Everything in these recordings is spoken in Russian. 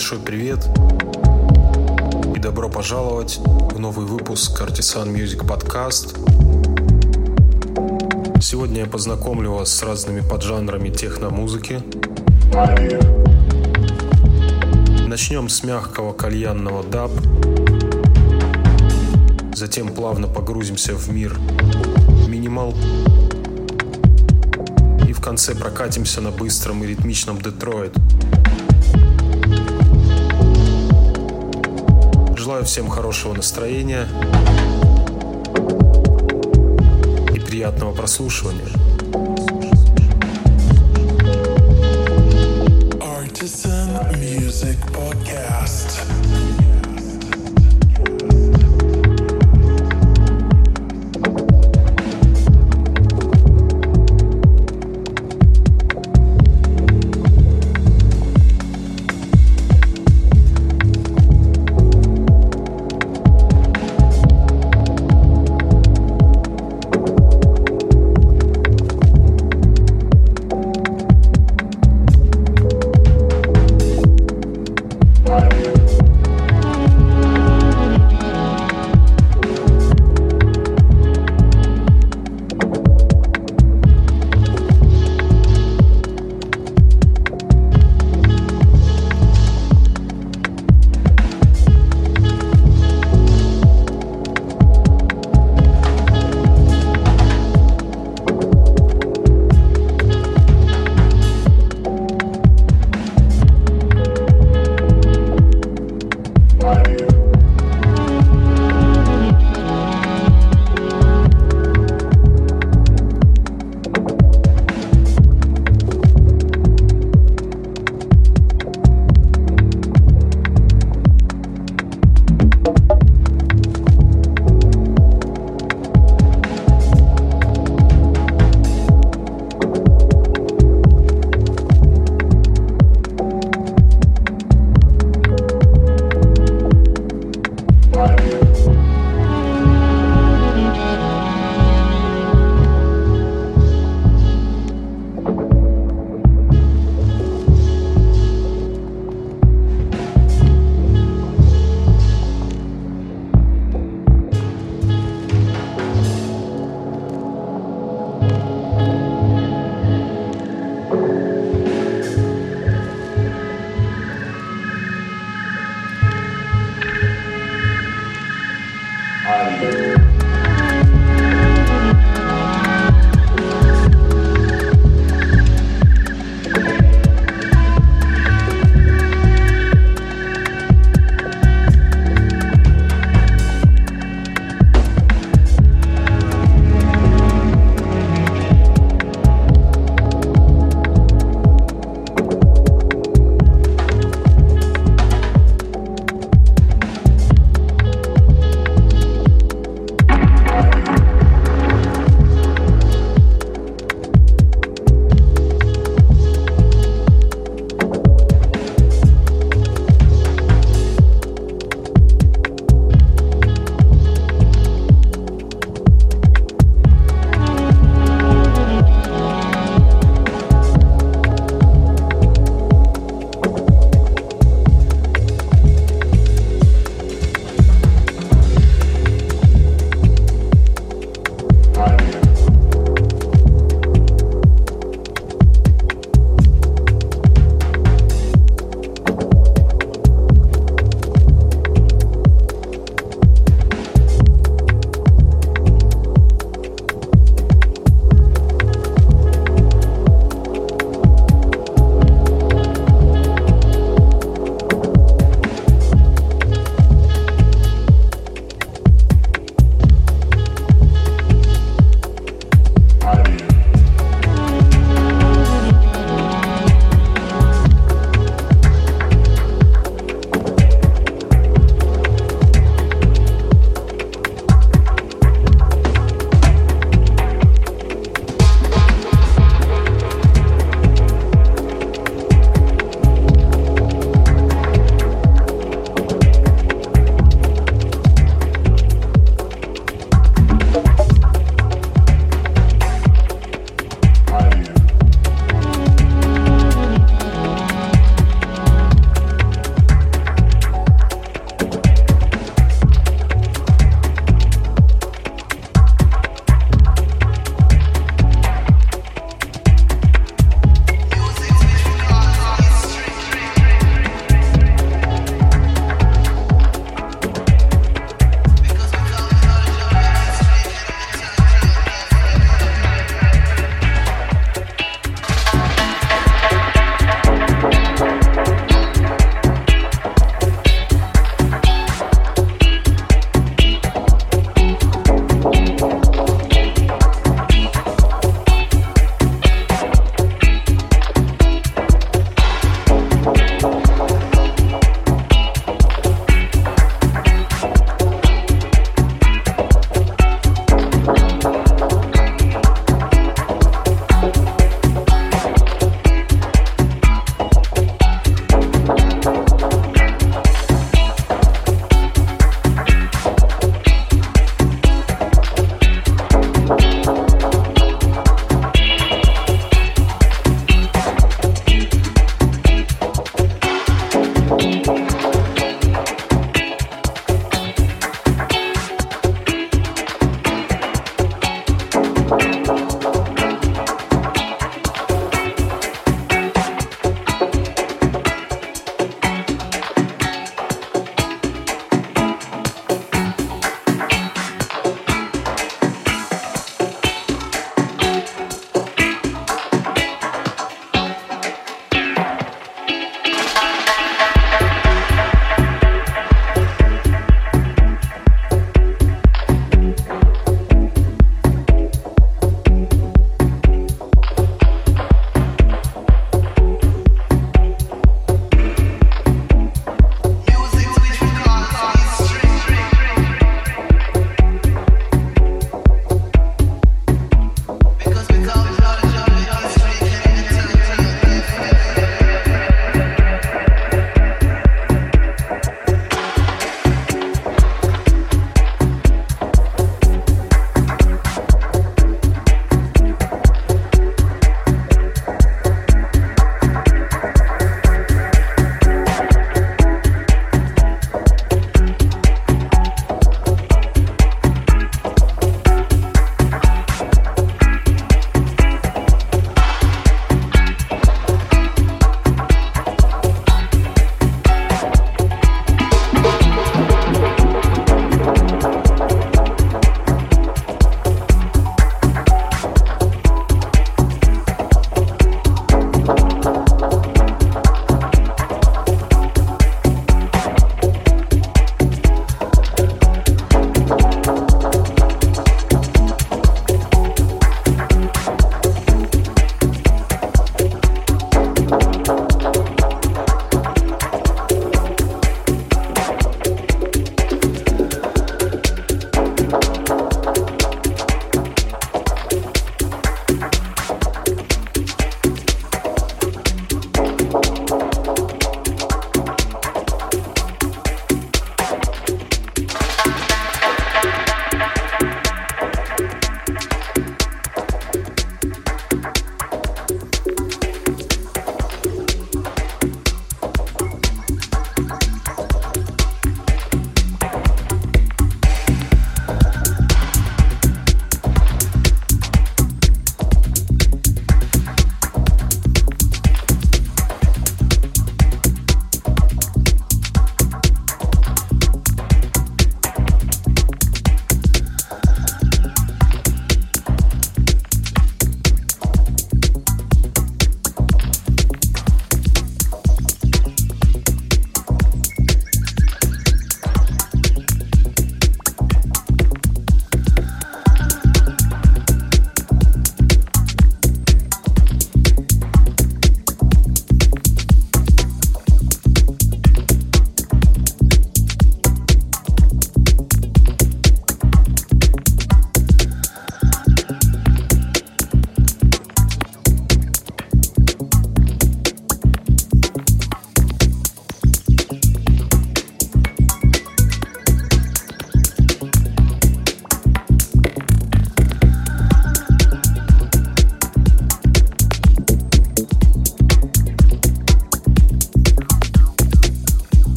Большой привет и добро пожаловать в новый выпуск Artisan Music Podcast. Сегодня я познакомлю вас с разными поджанрами техномузыки. Начнем с мягкого кальянного даб, затем плавно погрузимся в мир минимал и в конце прокатимся на быстром и ритмичном Детройт. Желаю всем хорошего настроения и приятного прослушивания.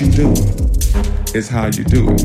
you do is how you do it.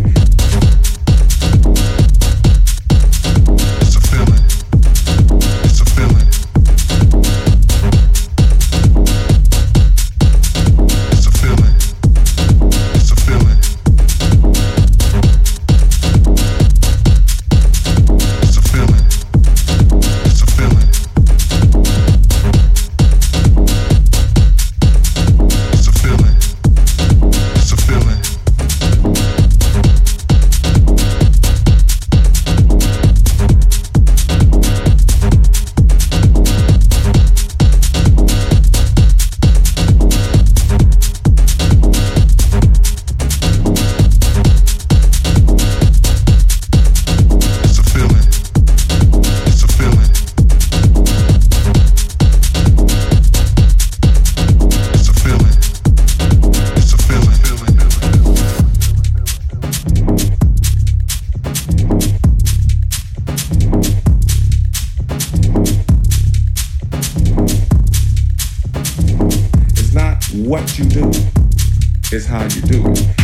what you do is how you do it.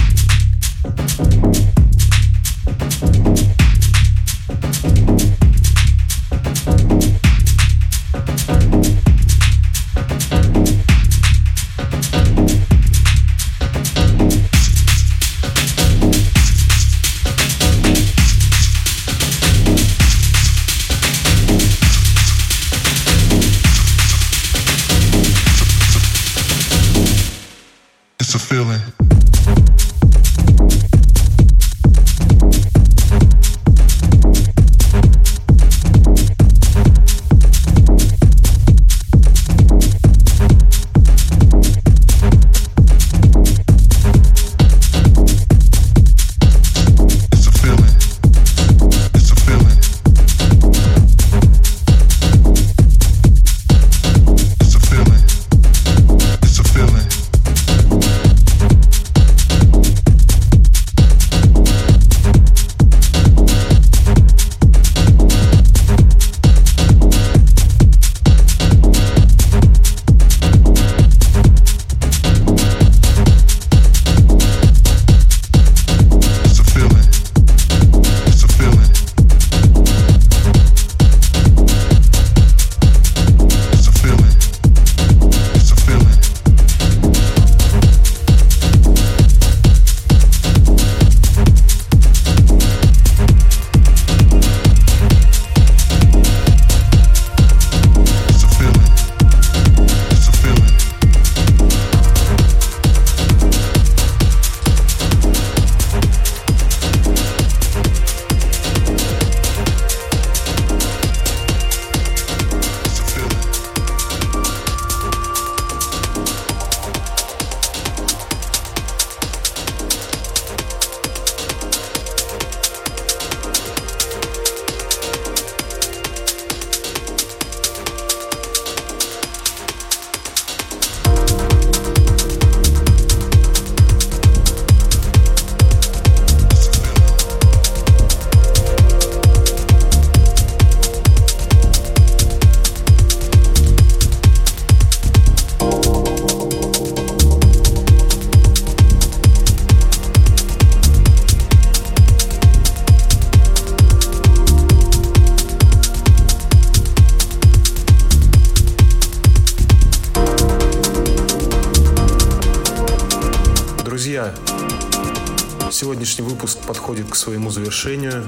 Подходит к своему завершению.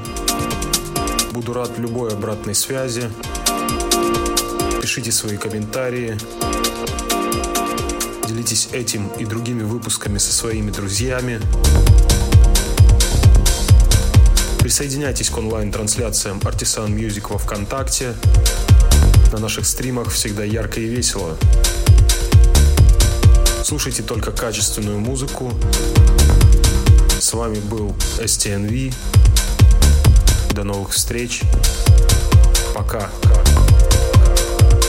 Буду рад любой обратной связи. Пишите свои комментарии. Делитесь этим и другими выпусками со своими друзьями. Присоединяйтесь к онлайн-трансляциям Artisan Music во Вконтакте. На наших стримах всегда ярко и весело. Слушайте только качественную музыку, с вами был STNV. До новых встреч. Пока.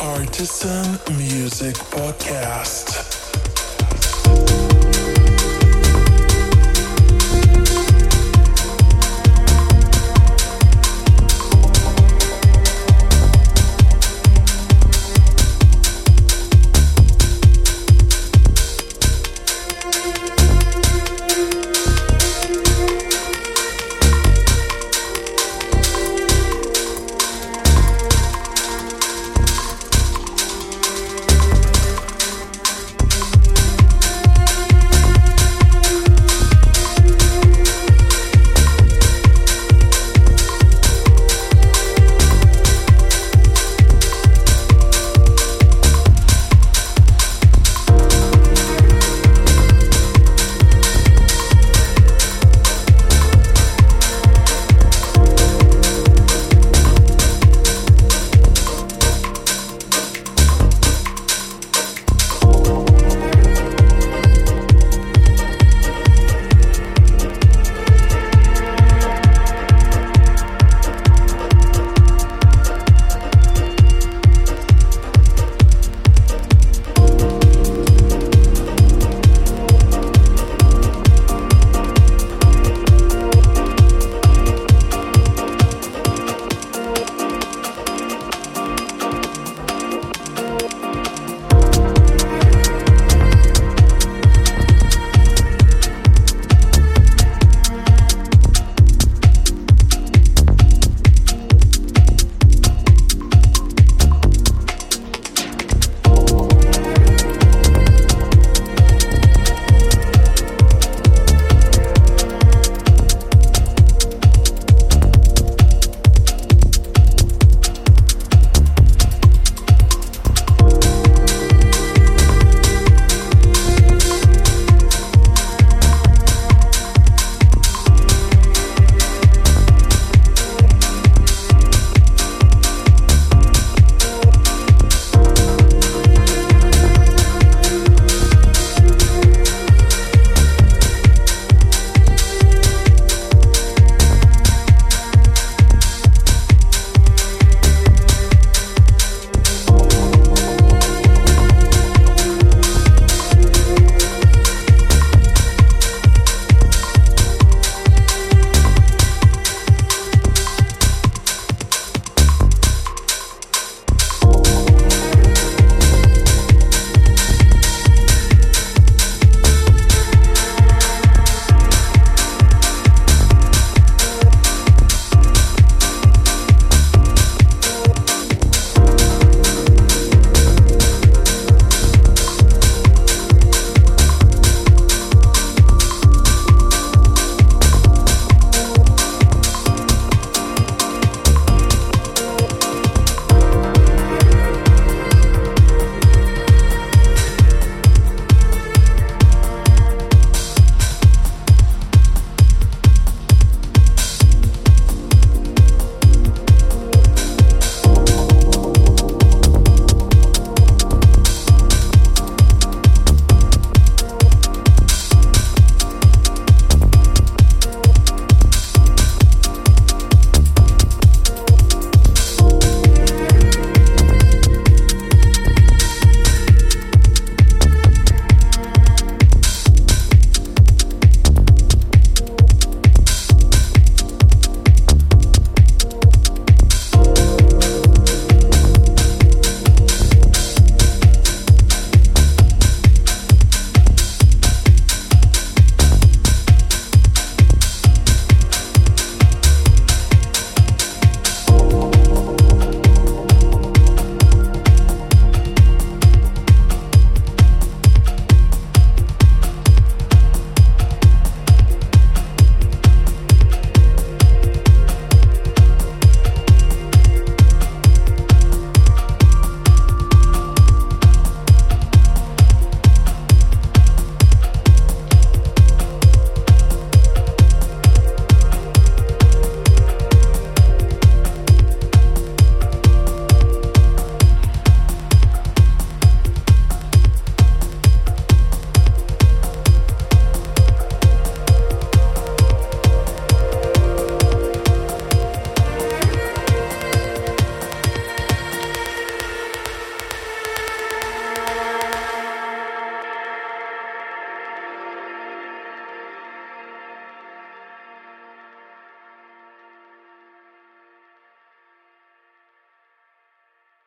Artisan Music Podcast.